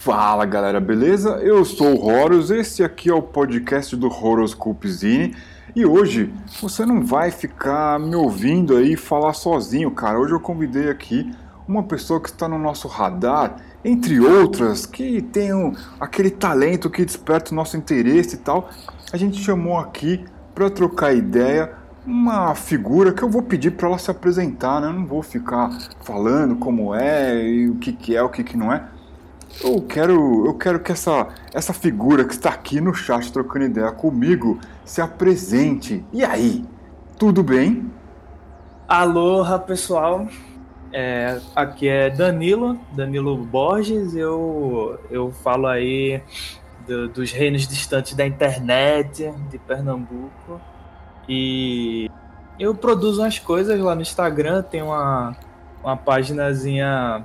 Fala galera, beleza? Eu sou o Horus, esse aqui é o podcast do Horoscope Zine e hoje você não vai ficar me ouvindo aí falar sozinho, cara. Hoje eu convidei aqui uma pessoa que está no nosso radar, entre outras, que tem um, aquele talento que desperta o nosso interesse e tal. A gente chamou aqui para trocar ideia uma figura que eu vou pedir para ela se apresentar, né? Eu não vou ficar falando como é e o que, que é, o que, que não é. Eu quero, eu quero que essa, essa figura que está aqui no chat trocando ideia comigo se apresente. E aí, tudo bem? Aloha, pessoal. É, aqui é Danilo, Danilo Borges. Eu, eu falo aí do, dos reinos distantes da internet de Pernambuco. E eu produzo umas coisas lá no Instagram. Tem uma, uma paginazinha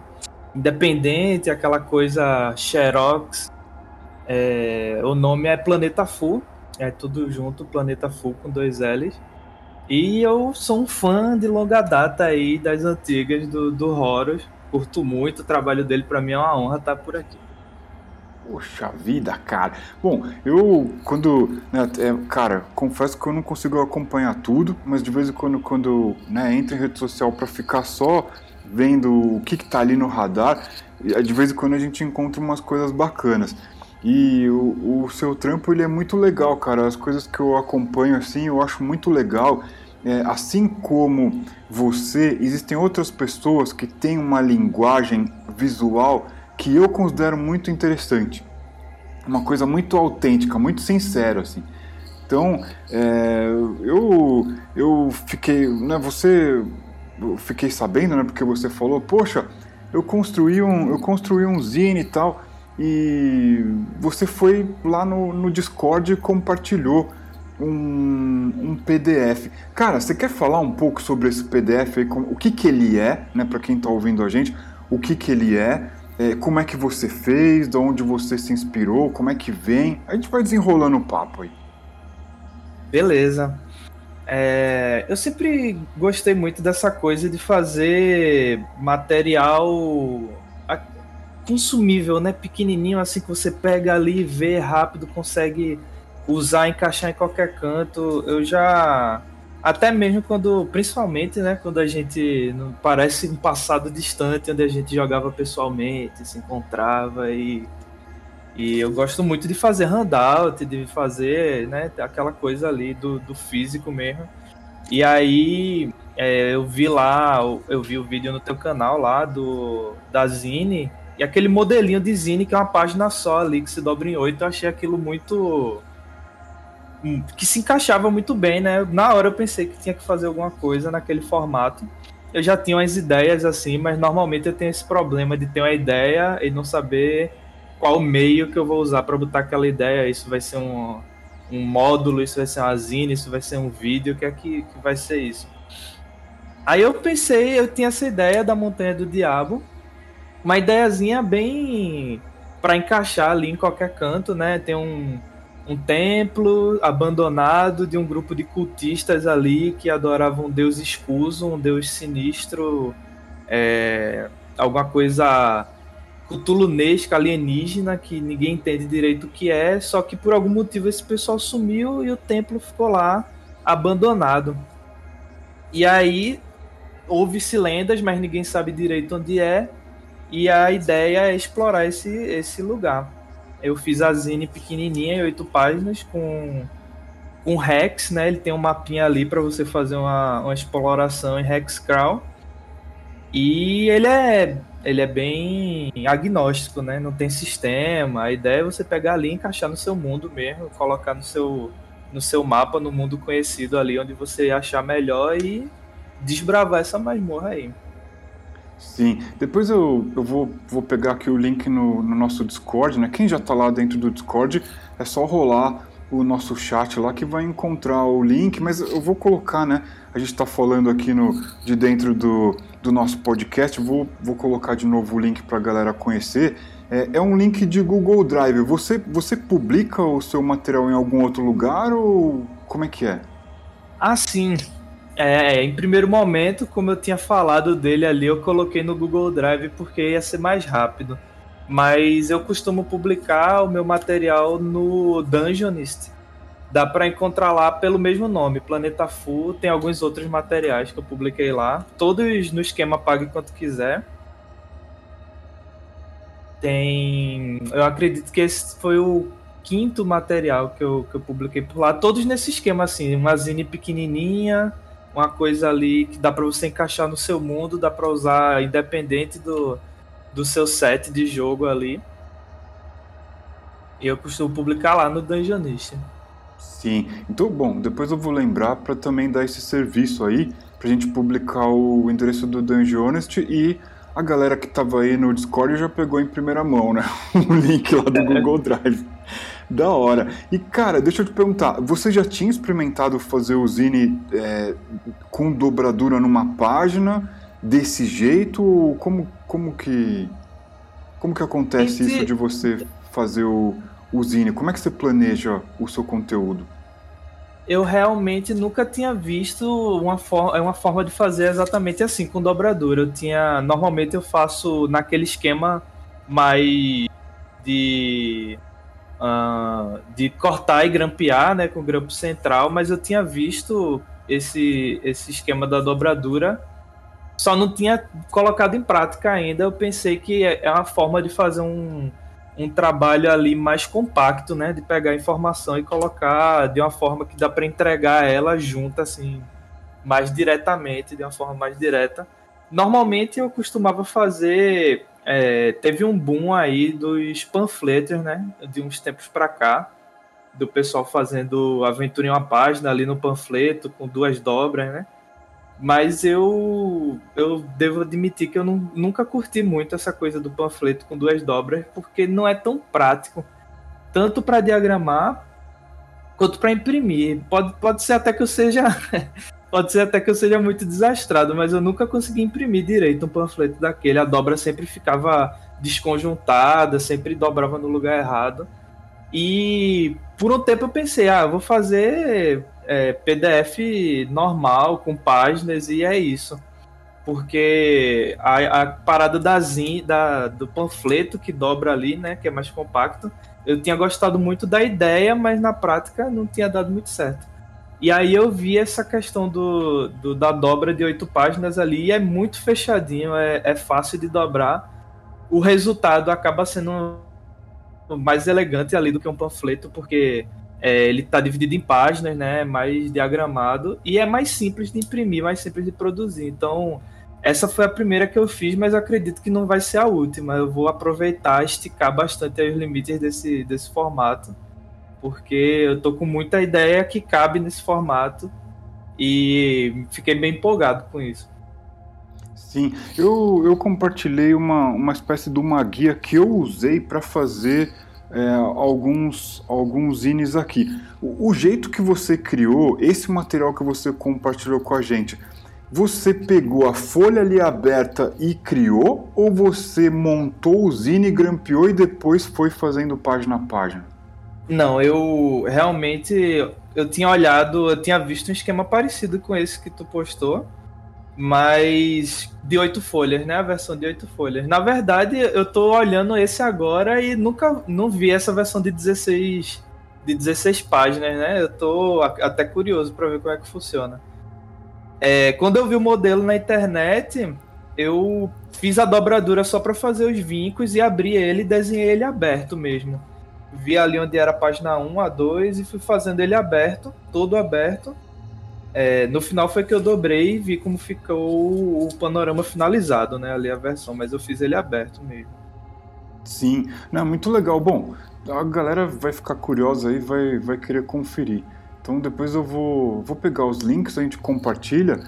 independente, aquela coisa Xerox. É, o nome é Planeta Full, é tudo junto, Planeta Full com dois L's. E eu sou um fã de longa data aí das antigas do, do Horus. Curto muito o trabalho dele, para mim é uma honra estar por aqui. Poxa vida, cara. Bom, eu quando. Né, é, cara, confesso que eu não consigo acompanhar tudo, mas de vez em quando, quando né, entro em rede social para ficar só vendo o que está ali no radar, de vez em quando a gente encontra umas coisas bacanas. E o, o, seu trampo ele é muito legal, cara. As coisas que eu acompanho assim, eu acho muito legal. É, assim como você, existem outras pessoas que têm uma linguagem visual que eu considero muito interessante. Uma coisa muito autêntica, muito sincera, assim. Então, é, eu, eu fiquei. Né, você eu fiquei sabendo, né, porque você falou, poxa, eu construí um, eu construí um zine e tal, e você foi lá no, no Discord e compartilhou um, um PDF. Cara, você quer falar um pouco sobre esse PDF aí, o que que ele é, né, para quem está ouvindo a gente, o que que ele é, é, como é que você fez, de onde você se inspirou, como é que vem, a gente vai desenrolando o papo aí. Beleza. É, eu sempre gostei muito dessa coisa de fazer material consumível, né? Pequenininho, assim que você pega ali, vê rápido, consegue usar, encaixar em qualquer canto. Eu já até mesmo quando, principalmente, né, quando a gente parece um passado distante, onde a gente jogava pessoalmente, se encontrava e e eu gosto muito de fazer handout, de fazer né, aquela coisa ali do, do físico mesmo. E aí é, eu vi lá, eu vi o vídeo no teu canal lá do da Zine, e aquele modelinho de Zine que é uma página só ali, que se dobra em oito, eu achei aquilo muito. Hum, que se encaixava muito bem, né? Na hora eu pensei que tinha que fazer alguma coisa naquele formato. Eu já tinha umas ideias assim, mas normalmente eu tenho esse problema de ter uma ideia e não saber qual meio que eu vou usar para botar aquela ideia. Isso vai ser um, um módulo, isso vai ser uma zine, isso vai ser um vídeo, o que é que, que vai ser isso? Aí eu pensei, eu tinha essa ideia da Montanha do Diabo, uma ideiazinha bem para encaixar ali em qualquer canto, né? Tem um, um templo abandonado de um grupo de cultistas ali que adoravam um deus escuso, um deus sinistro, é, alguma coisa cutulunesca, alienígena, que ninguém entende direito o que é, só que por algum motivo esse pessoal sumiu e o templo ficou lá abandonado. E aí houve-se lendas, mas ninguém sabe direito onde é, e a ideia é explorar esse, esse lugar. Eu fiz a zine pequenininha, em oito páginas, com um Rex, né? Ele tem um mapinha ali para você fazer uma, uma exploração em Hexcrawl. E ele é ele é bem agnóstico, né? Não tem sistema. A ideia é você pegar ali, encaixar no seu mundo mesmo, colocar no seu, no seu mapa, no mundo conhecido ali, onde você achar melhor e desbravar essa masmorra aí. Sim, depois eu, eu vou, vou pegar aqui o link no, no nosso Discord, né? Quem já está lá dentro do Discord, é só rolar o nosso chat lá que vai encontrar o link, mas eu vou colocar, né? A gente está falando aqui no, de dentro do, do nosso podcast, vou, vou colocar de novo o link para a galera conhecer. É, é, um link de Google Drive. Você, você publica o seu material em algum outro lugar ou como é que é? Ah, sim. É, em primeiro momento, como eu tinha falado dele ali, eu coloquei no Google Drive porque ia ser mais rápido. Mas eu costumo publicar o meu material no Dungeonist. Dá para encontrar lá pelo mesmo nome, Planeta Full. Tem alguns outros materiais que eu publiquei lá, todos no esquema Pague Quanto Quiser. Tem. Eu acredito que esse foi o quinto material que eu, que eu publiquei por lá, todos nesse esquema assim, uma zine pequenininha, uma coisa ali que dá para você encaixar no seu mundo, dá para usar independente do, do seu set de jogo ali. E eu costumo publicar lá no Dungeonist. Sim, então bom, depois eu vou lembrar para também dar esse serviço aí, pra gente publicar o endereço do Dungeonist e a galera que tava aí no Discord já pegou em primeira mão, né? O link lá do Google Drive. Da hora. E, cara, deixa eu te perguntar, você já tinha experimentado fazer o Zine é, com dobradura numa página desse jeito? Ou como, como que. Como que acontece Esse... isso de você fazer o, o Zine? Como é que você planeja o seu conteúdo? eu realmente nunca tinha visto uma forma, uma forma de fazer exatamente assim, com dobradura. Eu tinha. Normalmente eu faço naquele esquema mais de uh, de cortar e grampear, né, com grampo central, mas eu tinha visto esse, esse esquema da dobradura, só não tinha colocado em prática ainda. Eu pensei que é, é uma forma de fazer um, um trabalho ali mais compacto, né, de pegar a informação e colocar de uma forma que dá para entregar ela junta, assim, mais diretamente, de uma forma mais direta. Normalmente eu costumava fazer é, teve um boom aí dos panfletos, né? De uns tempos para cá, do pessoal fazendo aventura em uma página ali no panfleto, com duas dobras, né? Mas eu, eu devo admitir que eu não, nunca curti muito essa coisa do panfleto com duas dobras, porque não é tão prático, tanto para diagramar quanto para imprimir. Pode, pode ser até que eu seja Pode ser até que eu seja muito desastrado, mas eu nunca consegui imprimir direito um panfleto daquele. A dobra sempre ficava desconjuntada, sempre dobrava no lugar errado. E por um tempo eu pensei, ah, vou fazer é, PDF normal, com páginas, e é isso. Porque a, a parada da zin, da, do panfleto que dobra ali, né, que é mais compacto, eu tinha gostado muito da ideia, mas na prática não tinha dado muito certo. E aí eu vi essa questão do, do, da dobra de oito páginas ali, e é muito fechadinho, é, é fácil de dobrar. O resultado acaba sendo mais elegante ali do que um panfleto, porque é, ele está dividido em páginas, né? Mais diagramado e é mais simples de imprimir, mais simples de produzir. Então, essa foi a primeira que eu fiz, mas acredito que não vai ser a última. Eu vou aproveitar, esticar bastante os limites desse, desse formato porque eu tô com muita ideia que cabe nesse formato e fiquei bem empolgado com isso. Sim, eu, eu compartilhei uma, uma espécie de uma guia que eu usei para fazer é, alguns, alguns zines aqui. O, o, jeito que você criou, esse material que você compartilhou com a gente, você pegou a folha ali aberta e criou, ou você montou o zine, grampeou e depois foi fazendo página a página? Não, eu realmente eu tinha olhado, eu tinha visto um esquema parecido com esse que tu postou, mas de oito folhas, né? A versão de oito folhas. Na verdade, eu tô olhando esse agora e nunca não vi essa versão de 16 de 16 páginas, né? Eu tô até curioso para ver como é que funciona. É, quando eu vi o modelo na internet, eu fiz a dobradura só para fazer os vincos e abri ele e desenhei ele aberto mesmo vi ali onde era a página 1, a 2 e fui fazendo ele aberto, todo aberto. É, no final foi que eu dobrei e vi como ficou o panorama finalizado, né? Ali a versão, mas eu fiz ele aberto mesmo. Sim, não, muito legal. Bom, a galera vai ficar curiosa aí, vai, vai querer conferir. Então depois eu vou, vou pegar os links, a gente compartilha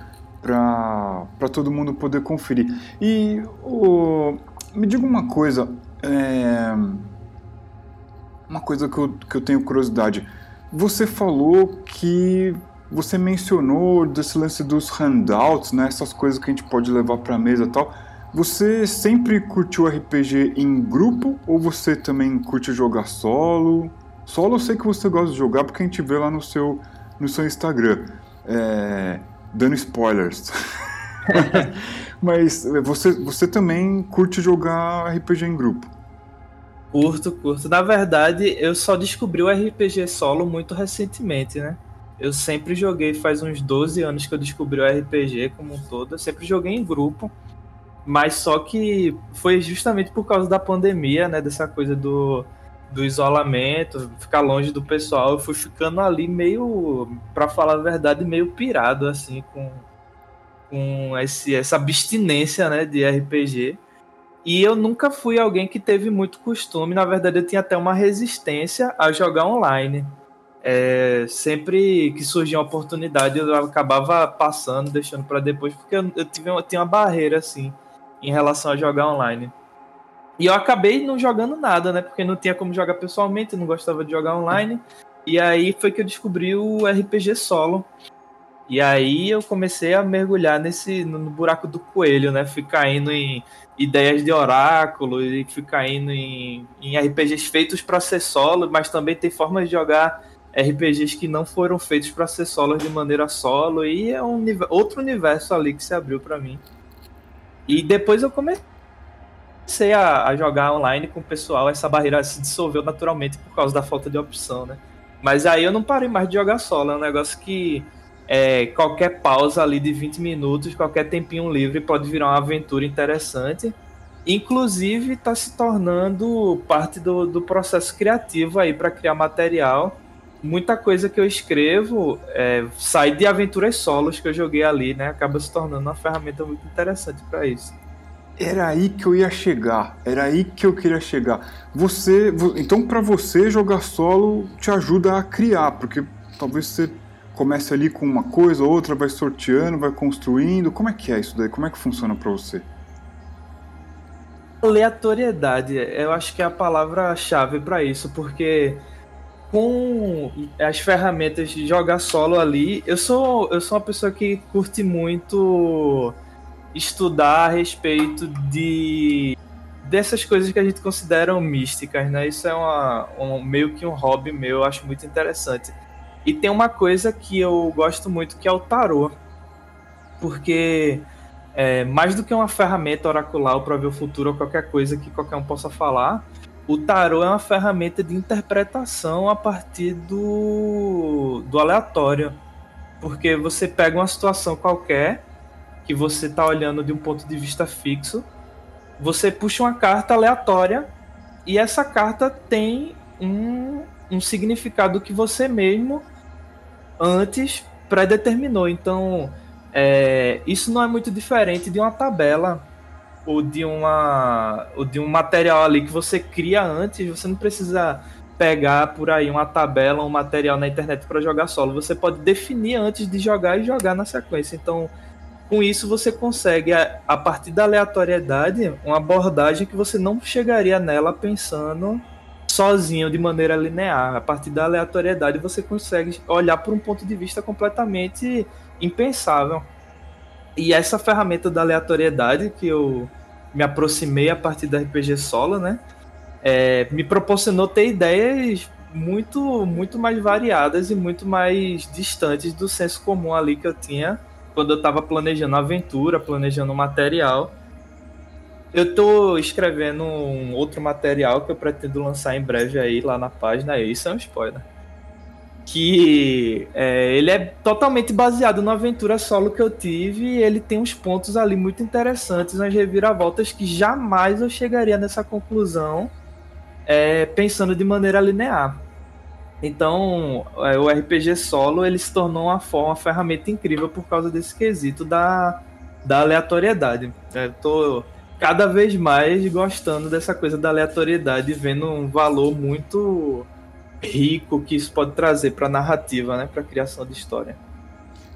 para todo mundo poder conferir. E oh, me diga uma coisa, é, uma coisa que eu, que eu tenho curiosidade. Você falou que você mencionou desse lance dos handouts, né? Essas coisas que a gente pode levar para mesa e tal. Você sempre curtiu RPG em grupo ou você também curte jogar solo? Solo eu sei que você gosta de jogar porque a gente vê lá no seu, no seu Instagram. É, dando spoilers. Mas você, você também curte jogar RPG em grupo? Curto, curto. Na verdade, eu só descobri o RPG solo muito recentemente, né? Eu sempre joguei, faz uns 12 anos que eu descobri o RPG como um todo. Eu sempre joguei em grupo, mas só que foi justamente por causa da pandemia, né? Dessa coisa do, do isolamento, ficar longe do pessoal. Eu fui ficando ali meio, para falar a verdade, meio pirado, assim, com, com esse, essa abstinência, né? De RPG. E eu nunca fui alguém que teve muito costume. Na verdade, eu tinha até uma resistência a jogar online. É, sempre que surgia uma oportunidade, eu acabava passando, deixando para depois, porque eu, eu, tive, eu tinha uma barreira assim em relação a jogar online. E eu acabei não jogando nada, né? Porque não tinha como jogar pessoalmente, não gostava de jogar online. E aí foi que eu descobri o RPG solo. E aí eu comecei a mergulhar nesse no buraco do coelho, né? Fui caindo em ideias de oráculo e fui caindo em, em RPGs feitos para ser solo, mas também tem formas de jogar RPGs que não foram feitos para ser solo de maneira solo e é um outro universo ali que se abriu para mim. E depois eu comecei a, a, jogar online com o pessoal, essa barreira se dissolveu naturalmente por causa da falta de opção, né? Mas aí eu não parei mais de jogar solo, é um negócio que é, qualquer pausa ali de 20 minutos, qualquer tempinho livre pode virar uma aventura interessante. Inclusive, está se tornando parte do, do processo criativo aí para criar material. Muita coisa que eu escrevo é, sai de aventuras solos que eu joguei ali, né? Acaba se tornando uma ferramenta muito interessante para isso. Era aí que eu ia chegar, era aí que eu queria chegar. Você, então para você jogar solo te ajuda a criar, porque talvez você começa ali com uma coisa, outra vai sorteando, vai construindo. Como é que é isso daí? Como é que funciona para você? Aleatoriedade, eu acho que é a palavra-chave para isso, porque com as ferramentas de jogar solo ali, eu sou, eu sou uma pessoa que curte muito estudar a respeito de dessas coisas que a gente considera místicas, né? Isso é uma, um, meio que um hobby meu, eu acho muito interessante. E tem uma coisa que eu gosto muito que é o tarô. Porque é, mais do que uma ferramenta oracular para ver o futuro ou qualquer coisa que qualquer um possa falar, o tarô é uma ferramenta de interpretação a partir do, do aleatório. Porque você pega uma situação qualquer que você está olhando de um ponto de vista fixo, você puxa uma carta aleatória e essa carta tem um, um significado que você mesmo antes pré-determinou. Então, é, isso não é muito diferente de uma tabela ou de uma ou de um material ali que você cria antes. Você não precisa pegar por aí uma tabela, um material na internet para jogar solo. Você pode definir antes de jogar e jogar na sequência. Então, com isso você consegue a partir da aleatoriedade uma abordagem que você não chegaria nela pensando sozinho de maneira linear. A partir da aleatoriedade você consegue olhar por um ponto de vista completamente impensável. E essa ferramenta da aleatoriedade que eu me aproximei a partir da RPG solo, né? É, me proporcionou ter ideias muito muito mais variadas e muito mais distantes do senso comum ali que eu tinha quando eu estava planejando a aventura, planejando o material eu tô escrevendo um outro material que eu pretendo lançar em breve aí lá na página. Isso é um spoiler. Que é, ele é totalmente baseado na aventura solo que eu tive. E ele tem uns pontos ali muito interessantes, umas reviravoltas que jamais eu chegaria nessa conclusão é, pensando de maneira linear. Então, é, o RPG solo ele se tornou uma forma, uma ferramenta incrível por causa desse quesito da, da aleatoriedade. Eu tô cada vez mais gostando dessa coisa da aleatoriedade, vendo um valor muito rico que isso pode trazer para a narrativa, né, para a criação de história.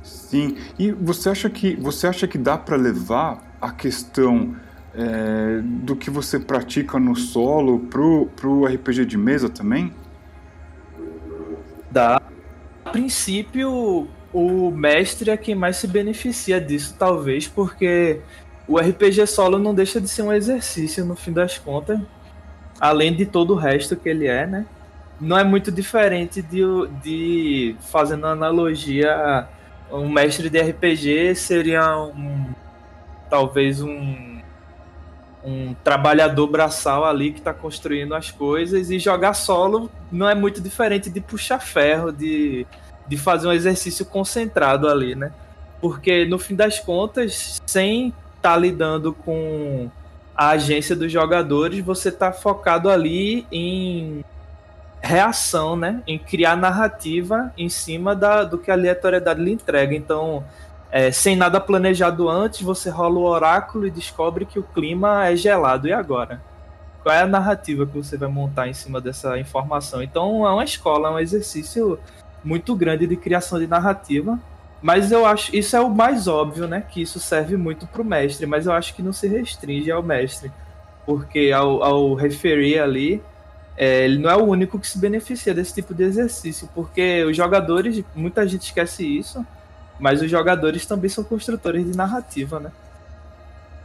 Sim. E você acha que você acha que dá para levar a questão é, do que você pratica no solo pro pro RPG de mesa também? Dá. A princípio, o mestre é quem mais se beneficia disso, talvez, porque o RPG solo não deixa de ser um exercício no fim das contas, além de todo o resto que ele é, né? Não é muito diferente de, de fazendo analogia, um mestre de RPG seria um talvez um um trabalhador braçal ali que está construindo as coisas e jogar solo não é muito diferente de puxar ferro, de, de fazer um exercício concentrado ali, né? Porque no fim das contas, sem estar tá lidando com a agência dos jogadores, você está focado ali em reação, né? Em criar narrativa em cima da, do que a aleatoriedade lhe entrega. Então, é, sem nada planejado antes, você rola o oráculo e descobre que o clima é gelado. E agora? Qual é a narrativa que você vai montar em cima dessa informação? Então, é uma escola, é um exercício muito grande de criação de narrativa. Mas eu acho, isso é o mais óbvio, né? Que isso serve muito para o mestre, mas eu acho que não se restringe ao mestre. Porque ao, ao referir ali, é, ele não é o único que se beneficia desse tipo de exercício, porque os jogadores, muita gente esquece isso, mas os jogadores também são construtores de narrativa, né?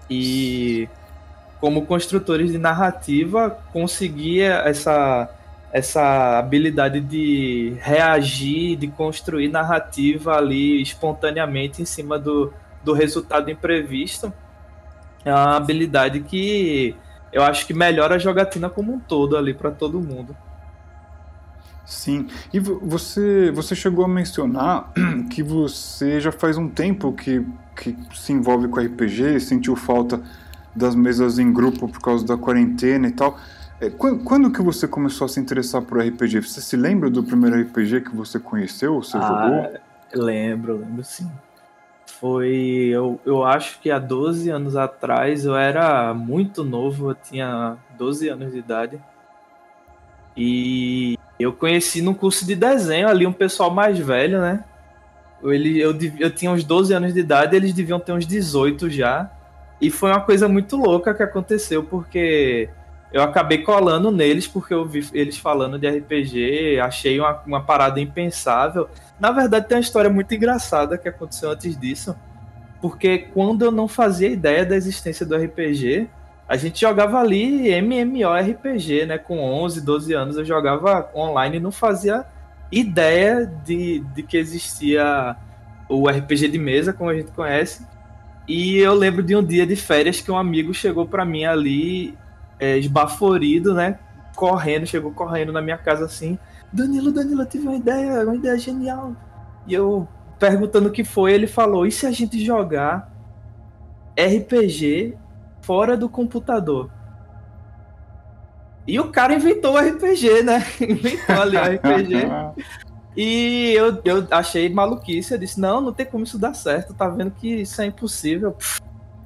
E como construtores de narrativa, conseguir essa, essa habilidade de reagir, de construir narrativa ali espontaneamente em cima do, do resultado imprevisto, é uma habilidade que eu acho que melhora a jogatina como um todo ali para todo mundo. Sim, e você, você chegou a mencionar que você já faz um tempo que, que se envolve com RPG, sentiu falta das mesas em grupo por causa da quarentena e tal. É, quando, quando que você começou a se interessar por RPG? Você se lembra do primeiro RPG que você conheceu, você ah, jogou? Lembro, lembro sim foi. Eu, eu acho que há 12 anos atrás eu era muito novo, eu tinha 12 anos de idade. E eu conheci no curso de desenho ali um pessoal mais velho, né? Ele, eu, eu tinha uns 12 anos de idade, eles deviam ter uns 18 já. E foi uma coisa muito louca que aconteceu, porque eu acabei colando neles, porque eu vi eles falando de RPG, achei uma, uma parada impensável. Na verdade, tem uma história muito engraçada que aconteceu antes disso. Porque quando eu não fazia ideia da existência do RPG, a gente jogava ali MMORPG, né? Com 11, 12 anos eu jogava online e não fazia ideia de, de que existia o RPG de mesa, como a gente conhece. E eu lembro de um dia de férias que um amigo chegou para mim ali, é, esbaforido, né? Correndo, chegou correndo na minha casa assim. Danilo, Danilo, eu tive uma ideia, uma ideia genial. E eu perguntando o que foi, ele falou: e se a gente jogar RPG fora do computador? E o cara inventou o RPG, né? Inventou ali o RPG. e eu, eu achei maluquice. Eu disse: não, não tem como isso dar certo. Tá vendo que isso é impossível. Pff,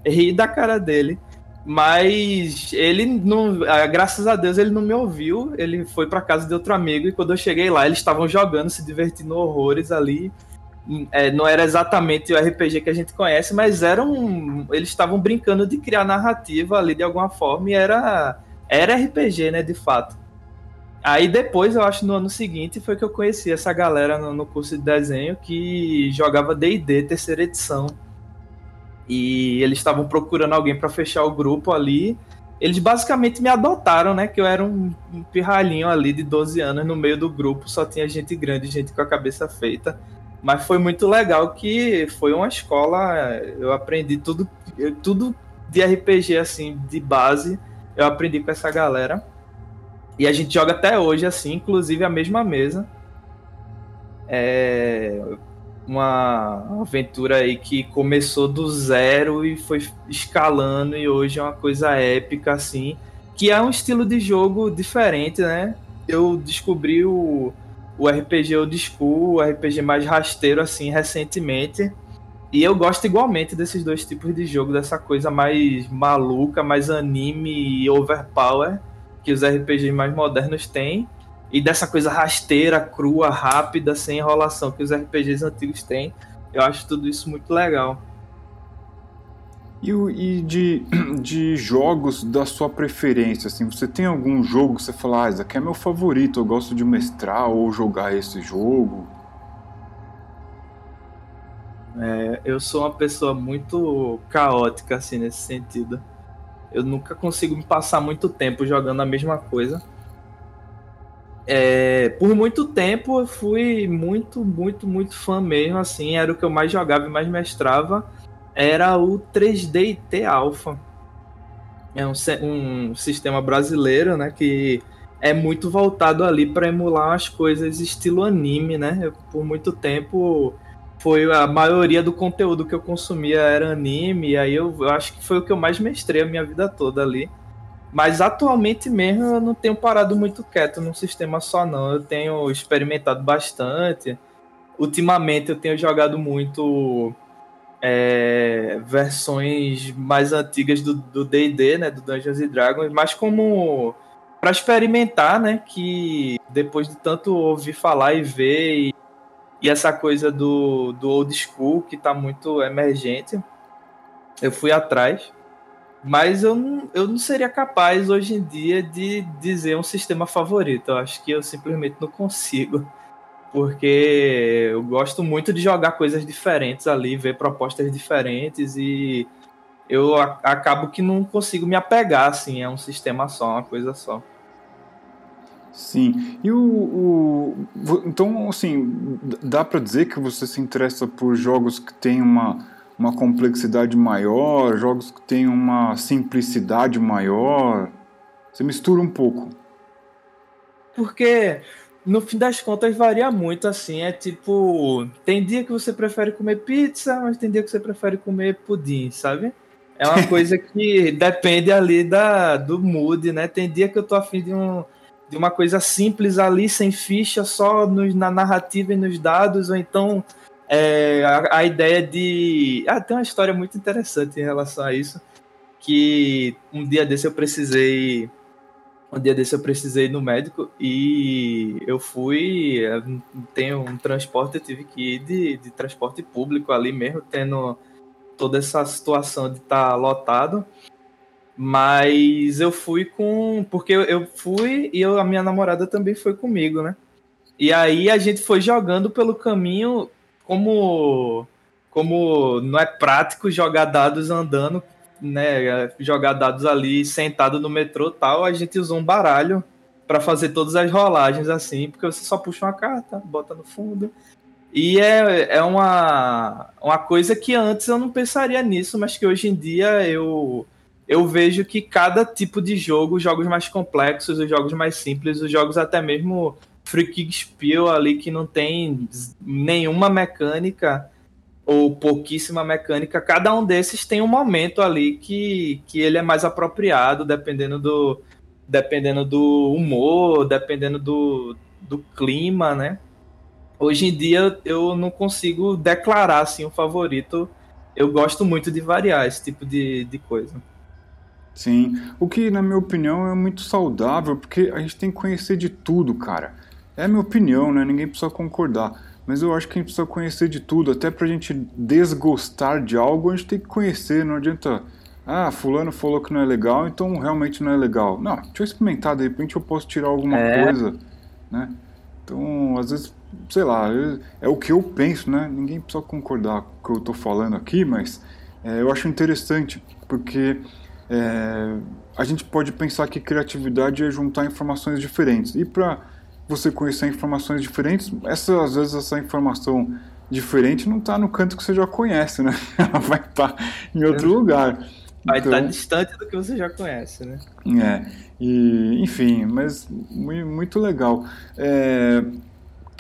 ri da cara dele. Mas ele não, ah, graças a Deus ele não me ouviu. Ele foi para casa de outro amigo e quando eu cheguei lá eles estavam jogando, se divertindo horrores ali. É, não era exatamente o RPG que a gente conhece, mas eram eles estavam brincando de criar narrativa ali de alguma forma e era era RPG, né, de fato. Aí depois, eu acho no ano seguinte, foi que eu conheci essa galera no, no curso de desenho que jogava D&D terceira edição. E eles estavam procurando alguém para fechar o grupo ali. Eles basicamente me adotaram, né? Que eu era um, um pirralhinho ali de 12 anos no meio do grupo, só tinha gente grande, gente com a cabeça feita. Mas foi muito legal que foi uma escola, eu aprendi tudo, tudo de RPG assim, de base, eu aprendi com essa galera. E a gente joga até hoje assim, inclusive a mesma mesa. É, uma aventura aí que começou do zero e foi escalando e hoje é uma coisa épica assim, que é um estilo de jogo diferente, né? Eu descobri o, o RPG old school, o RPG mais rasteiro assim recentemente. E eu gosto igualmente desses dois tipos de jogo, dessa coisa mais maluca, mais anime e overpower que os RPGs mais modernos têm e dessa coisa rasteira, crua, rápida, sem enrolação que os RPGs antigos têm. Eu acho tudo isso muito legal. E, e de, de jogos da sua preferência, assim, você tem algum jogo que você fala, ah, esse aqui é meu favorito, eu gosto de mestrar ou jogar esse jogo? É, eu sou uma pessoa muito caótica, assim, nesse sentido. Eu nunca consigo me passar muito tempo jogando a mesma coisa. É, por muito tempo eu fui muito, muito, muito fã mesmo, assim, era o que eu mais jogava e mais mestrava, era o 3D T Alpha. é um, um sistema brasileiro, né? Que é muito voltado ali para emular as coisas estilo anime, né? Eu, por muito tempo foi a maioria do conteúdo que eu consumia era anime, e aí eu, eu, acho que foi o que eu mais mestrei a minha vida toda ali. Mas atualmente mesmo eu não tenho parado muito quieto num sistema só não, eu tenho experimentado bastante. Ultimamente eu tenho jogado muito é, versões mais antigas do D&D, né, do Dungeons Dragons, mas como para experimentar, né? Que depois de tanto ouvir falar e ver e, e, essa coisa do, do old school que tá muito emergente, eu fui atrás. Mas eu não, eu não seria capaz hoje em dia de dizer um sistema favorito. Eu acho que eu simplesmente não consigo. Porque eu gosto muito de jogar coisas diferentes ali, ver propostas diferentes e eu acabo que não consigo me apegar assim a um sistema só, uma coisa só. Sim. E o, o então assim dá para dizer que você se interessa por jogos que têm uma uma complexidade maior, jogos que têm uma simplicidade maior. Você mistura um pouco. Porque no fim das contas varia muito assim, é tipo, tem dia que você prefere comer pizza, mas tem dia que você prefere comer pudim, sabe? É uma coisa que depende ali da, do mood, né? Tem dia que eu tô afim de, um, de uma coisa simples ali, sem ficha, só nos, na narrativa e nos dados, ou então é, a, a, ideia de. Ah, tem uma história muito interessante em relação a isso. Que um dia desse eu precisei. Um dia desse eu precisei ir no médico e eu fui. Tenho um transporte, eu tive que ir de, de transporte público ali mesmo, tendo toda essa situação de estar tá lotado. Mas eu fui com. Porque eu fui e eu, a minha namorada também foi comigo, né? E aí a gente foi jogando pelo caminho como. Como não é prático jogar dados andando, né? Jogar dados ali sentado no metrô tal, a gente usou um baralho para fazer todas as rolagens assim, porque você só puxa uma carta, bota no fundo e é, é uma, uma coisa que antes eu não pensaria nisso, mas que hoje em dia eu, eu vejo que cada tipo de jogo, os jogos mais complexos, os jogos mais simples, os jogos até mesmo Freaking Spiel ali que não tem nenhuma mecânica ou pouquíssima mecânica, cada um desses tem um momento ali que, que ele é mais apropriado, dependendo do, dependendo do humor, dependendo do, do clima, né? hoje em dia eu não consigo declarar assim um favorito. Eu gosto muito de variar esse tipo de, de coisa. Sim, o que na minha opinião é muito saudável, porque a gente tem que conhecer de tudo, cara. É a minha opinião, né? Ninguém precisa concordar. Mas eu acho que a gente precisa conhecer de tudo, até pra gente desgostar de algo, a gente tem que conhecer, não adianta. Ah, fulano falou que não é legal, então realmente não é legal. Não, deixa eu experimentar, de repente eu posso tirar alguma é. coisa, né? Então, às vezes sei lá, é o que eu penso, né? Ninguém precisa concordar com o que eu estou falando aqui, mas é, eu acho interessante, porque é, a gente pode pensar que criatividade é juntar informações diferentes. E para você conhecer informações diferentes, essa, às vezes essa informação diferente não está no canto que você já conhece, né? Ela vai estar tá em outro lugar. Vai estar tá distante do que você já conhece, né? É, e, enfim, mas muito legal. É,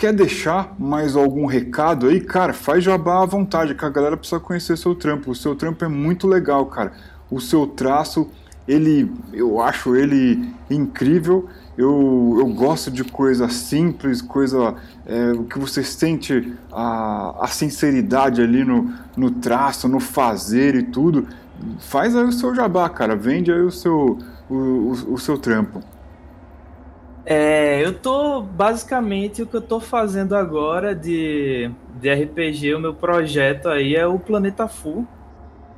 Quer deixar mais algum recado aí? Cara, faz jabá à vontade, que a galera precisa conhecer seu trampo. O seu trampo é muito legal, cara. O seu traço, ele, eu acho ele incrível. Eu, eu gosto de coisa simples, coisa é, que você sente a, a sinceridade ali no, no traço, no fazer e tudo. Faz aí o seu jabá, cara. Vende aí o seu, o, o, o seu trampo. É, eu tô basicamente o que eu tô fazendo agora de, de RPG, o meu projeto aí é o Planeta Full,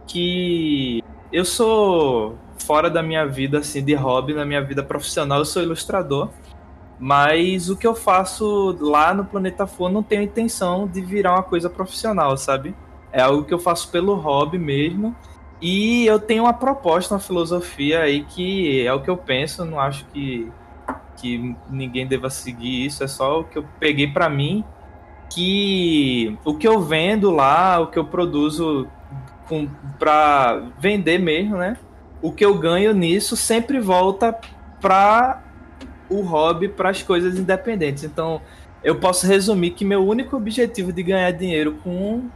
que eu sou fora da minha vida assim de hobby, na minha vida profissional, eu sou ilustrador, mas o que eu faço lá no Planeta Full não tenho intenção de virar uma coisa profissional, sabe? É algo que eu faço pelo hobby mesmo. E eu tenho uma proposta, uma filosofia aí que é o que eu penso, não acho que que ninguém deva seguir isso, é só o que eu peguei para mim, que o que eu vendo lá, o que eu produzo para vender mesmo, né? O que eu ganho nisso sempre volta para o hobby, para as coisas independentes. Então, eu posso resumir que meu único objetivo de ganhar dinheiro com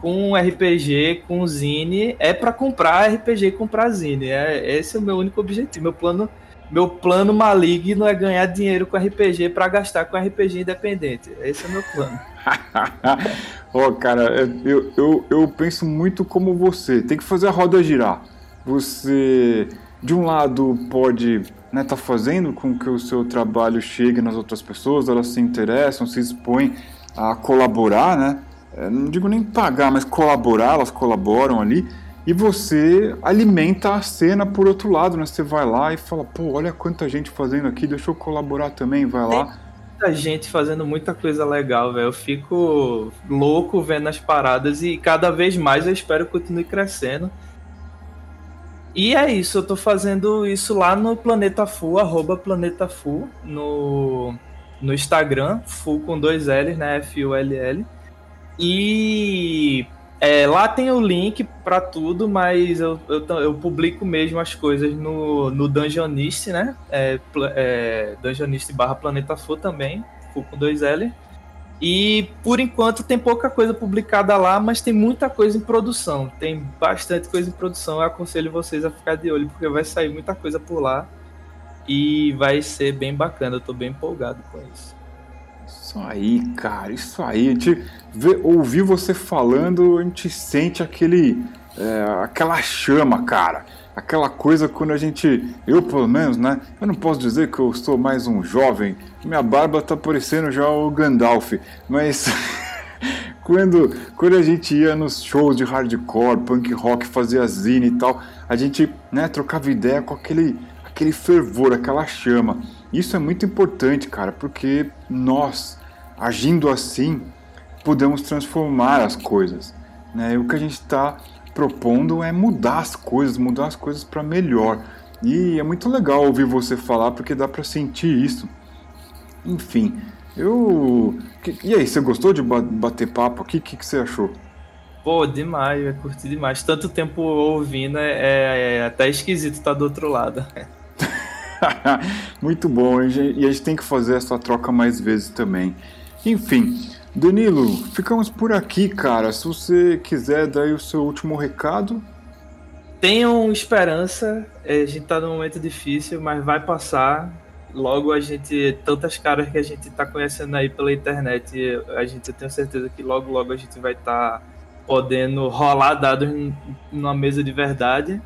com RPG, com Zine, é para comprar RPG e comprar Zine. É, esse é o meu único objetivo. Meu plano, meu plano maligno é ganhar dinheiro com RPG para gastar com RPG independente. Esse é o meu plano. Oh, cara, eu, eu, eu penso muito como você. Tem que fazer a roda girar. Você, de um lado, pode né, tá fazendo com que o seu trabalho chegue nas outras pessoas, elas se interessam, se expõem a colaborar, né? É, não digo nem pagar, mas colaborar, elas colaboram ali. E você alimenta a cena por outro lado, né? Você vai lá e fala, pô, olha quanta gente fazendo aqui, deixa eu colaborar também, vai Tem lá. Muita gente fazendo muita coisa legal, velho. Eu fico louco vendo as paradas e cada vez mais eu espero que continue crescendo. E é isso, eu tô fazendo isso lá no Planeta Full, arroba Planeta no, no Instagram, Full com dois L's, né? F-U-L-L. E é, lá tem o link para tudo, mas eu, eu, eu, publico mesmo as coisas no, no Dungeonist, né? É, é, Dungeonist barra Planeta Full também, Full com dois L. E por enquanto tem pouca coisa publicada lá, mas tem muita coisa em produção. Tem bastante coisa em produção. Eu aconselho vocês a ficar de olho, porque vai sair muita coisa por lá. E vai ser bem bacana. Eu tô bem empolgado com isso. Isso aí, cara, isso aí. A gente vê, ouvir você falando, a gente sente aquele, é, aquela chama, cara aquela coisa quando a gente, eu pelo menos, né? Eu não posso dizer que eu sou mais um jovem, minha barba tá parecendo já o Gandalf, mas quando, quando a gente ia nos shows de hardcore, punk rock, fazia zine e tal, a gente, né, trocava ideia com aquele, aquele fervor, aquela chama. Isso é muito importante, cara, porque nós, agindo assim, podemos transformar as coisas. Né? O que a gente está propondo é mudar as coisas, mudar as coisas para melhor. E é muito legal ouvir você falar porque dá para sentir isso. Enfim, eu. E aí, você gostou de bater papo aqui? O que, que você achou? Pô, demais, eu curti demais. Tanto tempo ouvindo, é, é, é até esquisito estar do outro lado. Muito bom, e a gente tem que fazer essa troca mais vezes também. Enfim, Danilo, ficamos por aqui, cara. Se você quiser dar o seu último recado. Tenham esperança. É, a gente tá num momento difícil, mas vai passar. Logo a gente. Tantas caras que a gente tá conhecendo aí pela internet, a gente tem certeza que logo, logo a gente vai estar tá podendo rolar dados numa mesa de verdade.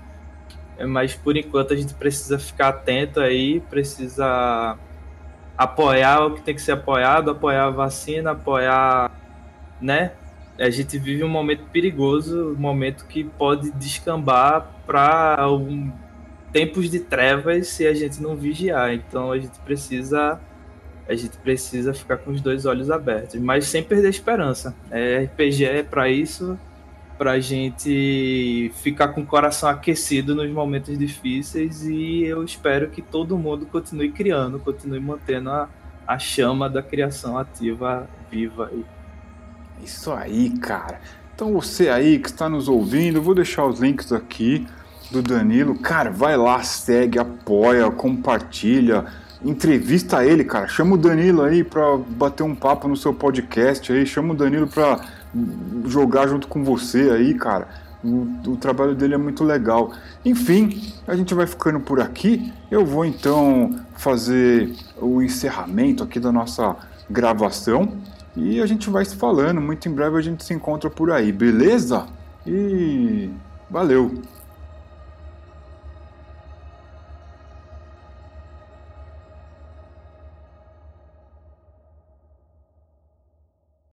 Mas por enquanto a gente precisa ficar atento aí, precisa apoiar o que tem que ser apoiado, apoiar a vacina, apoiar, né? A gente vive um momento perigoso, um momento que pode descambar para um, tempos de trevas se a gente não vigiar. Então a gente precisa a gente precisa ficar com os dois olhos abertos, mas sem perder esperança. É, RPG é para isso, para a gente ficar com o coração aquecido nos momentos difíceis e eu espero que todo mundo continue criando, continue mantendo a, a chama da criação ativa viva aí. Isso aí, cara. Então você aí que está nos ouvindo, vou deixar os links aqui do Danilo. Cara, vai lá, segue, apoia, compartilha, entrevista ele, cara. Chama o Danilo aí para bater um papo no seu podcast aí, chama o Danilo para jogar junto com você aí, cara. O, o, trabalho dele é muito legal. Enfim, a gente vai ficando por aqui. Eu vou então fazer o encerramento aqui da nossa gravação e a gente vai se falando. Muito em breve a gente se encontra por aí, beleza? E valeu!